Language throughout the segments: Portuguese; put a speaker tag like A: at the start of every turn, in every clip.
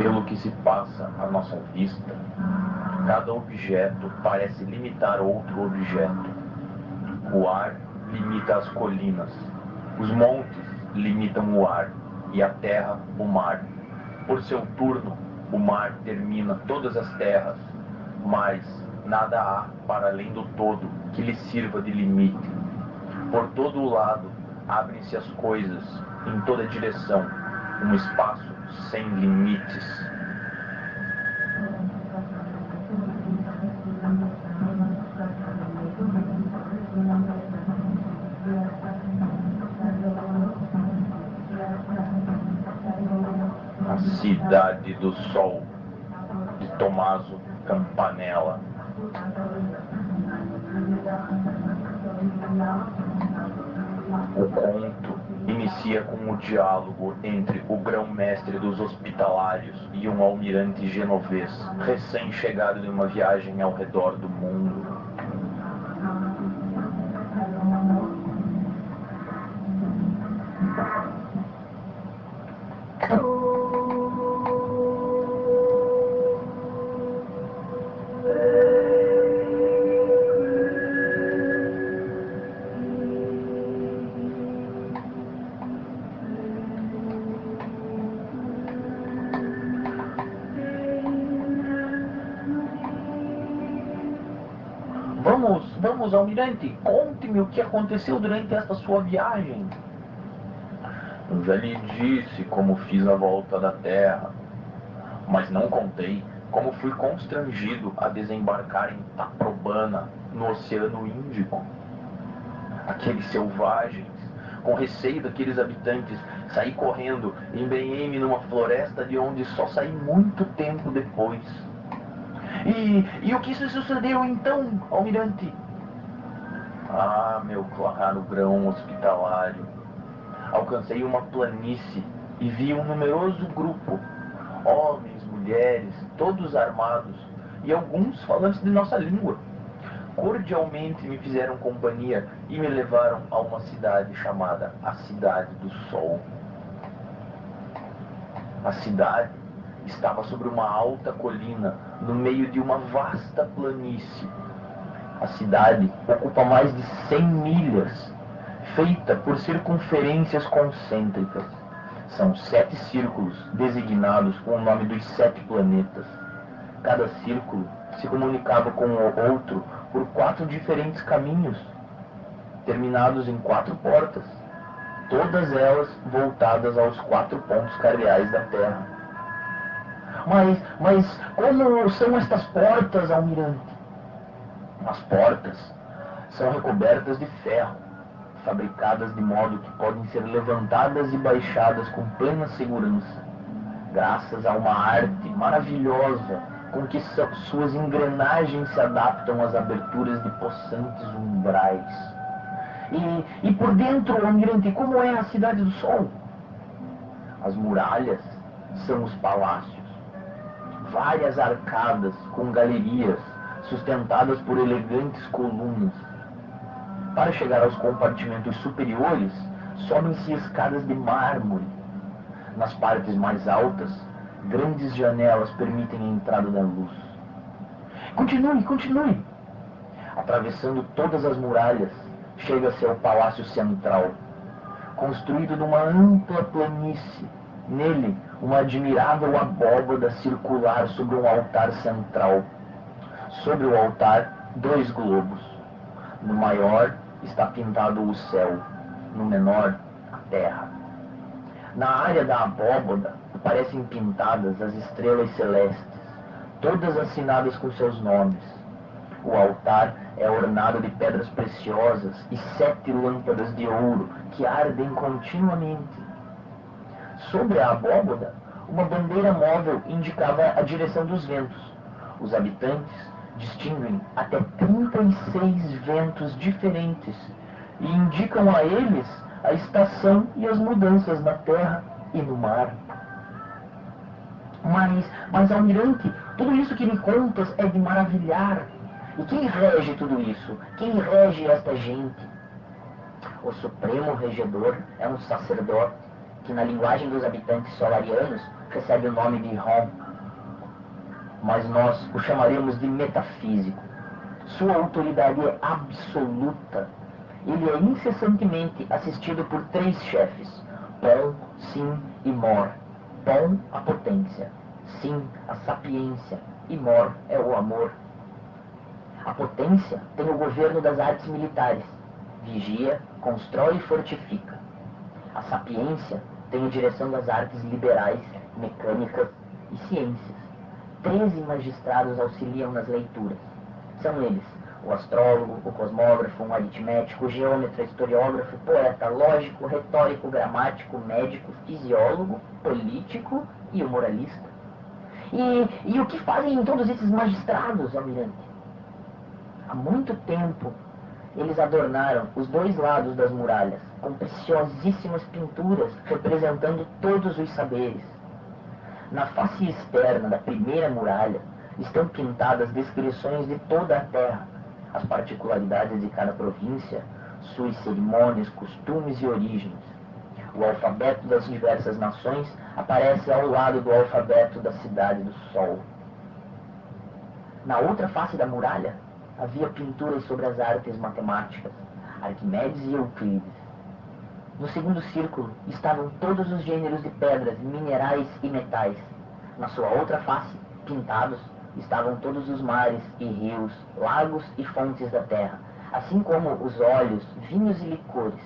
A: Pelo que se passa à nossa vista, cada objeto parece limitar outro objeto. O ar limita as colinas, os montes limitam o ar e a terra o mar. Por seu turno, o mar termina todas as terras, mas nada há para além do todo que lhe sirva de limite. Por todo o lado abrem-se as coisas, em toda direção, um espaço sem limites. A Cidade do Sol, de Tomaso Campanella. O conto inicia com o diálogo entre o grão-mestre dos hospitalários e um almirante genovês, recém-chegado de uma viagem ao redor do mundo. Vamos, almirante, conte-me o que aconteceu durante esta sua viagem. Já lhe disse como fiz a volta da Terra, mas não contei como fui constrangido a desembarcar em Taprobana, no Oceano Índico. Aqueles selvagens, com receio daqueles habitantes, saí correndo, embrenhei-me numa floresta de onde só saí muito tempo depois. E, e o que se sucedeu então, almirante? Ah, meu claro grão hospitalário. Alcancei uma planície e vi um numeroso grupo, homens, mulheres, todos armados, e alguns falantes de nossa língua. Cordialmente me fizeram companhia e me levaram a uma cidade chamada a Cidade do Sol. A cidade estava sobre uma alta colina, no meio de uma vasta planície. A cidade ocupa mais de 100 milhas, feita por circunferências concêntricas. São sete círculos designados com o nome dos sete planetas. Cada círculo se comunicava com o outro por quatro diferentes caminhos, terminados em quatro portas, todas elas voltadas aos quatro pontos cardeais da Terra. Mas, mas como são estas portas, almirante? As portas são recobertas de ferro, fabricadas de modo que podem ser levantadas e baixadas com plena segurança, graças a uma arte maravilhosa com que suas engrenagens se adaptam às aberturas de possantes umbrais. E, e por dentro, almirante, como é a cidade do sol? As muralhas são os palácios várias arcadas com galerias sustentadas por elegantes colunas. Para chegar aos compartimentos superiores, sobem-se escadas de mármore. Nas partes mais altas, grandes janelas permitem a entrada da luz. Continue, continue! Atravessando todas as muralhas, chega-se ao palácio central, construído numa ampla planície. Nele, uma admirável abóbada circular sobre um altar central. Sobre o altar, dois globos. No maior está pintado o céu, no menor, a terra. Na área da abóbada aparecem pintadas as estrelas celestes, todas assinadas com seus nomes. O altar é ornado de pedras preciosas e sete lâmpadas de ouro que ardem continuamente Sobre a abóboda, uma bandeira móvel indicava a direção dos ventos. Os habitantes distinguem até 36 ventos diferentes e indicam a eles a estação e as mudanças na terra e no mar. Mas, mas almirante, tudo isso que me contas é de maravilhar. E quem rege tudo isso? Quem rege esta gente? O supremo regedor é um sacerdote
B: que na linguagem dos habitantes solarianos recebe o nome de Rom. Mas nós o chamaremos de metafísico. Sua autoridade é absoluta. Ele é incessantemente assistido por três chefes: Pon, Sim e Mor. Pon, a potência. Sim, a sapiência. E Mor é o amor. A potência tem o governo das artes militares. Vigia, constrói e fortifica. A sapiência tem a direção das artes liberais, mecânicas e ciências. Treze magistrados auxiliam nas leituras. São eles o astrólogo, o cosmógrafo, um aritmético, o geômetra, historiógrafo, poeta, lógico, retórico, gramático, médico, fisiólogo, político e o moralista. E, e o que fazem todos esses magistrados, almirante? Há muito tempo eles adornaram os dois lados das muralhas com preciosíssimas pinturas representando todos os saberes. Na face externa da primeira muralha estão pintadas descrições de toda a terra, as particularidades de cada província, suas cerimônias, costumes e origens. O alfabeto das diversas nações aparece ao lado do alfabeto da cidade do Sol. Na outra face da muralha havia pinturas sobre as artes matemáticas, Arquimedes e Euclides. No segundo círculo estavam todos os gêneros de pedras, minerais e metais. Na sua outra face, pintados, estavam todos os mares e rios, lagos e fontes da terra, assim como os óleos, vinhos e licores.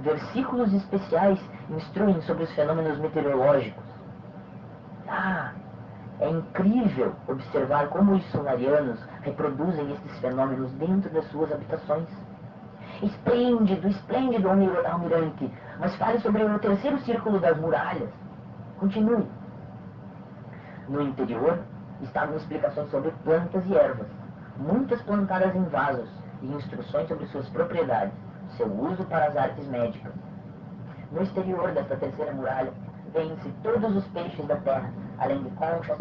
B: Versículos especiais instruem sobre os fenômenos meteorológicos. Ah, é incrível observar como os solarianos reproduzem estes fenômenos dentro das suas habitações. Esplêndido, esplêndido, almirante, mas fale sobre o terceiro círculo das muralhas. Continue. No interior, estavam explicações sobre plantas e ervas, muitas plantadas em vasos, e instruções sobre suas propriedades, seu uso para as artes médicas. No exterior desta terceira muralha, vêem-se todos os peixes da terra, além de conchas,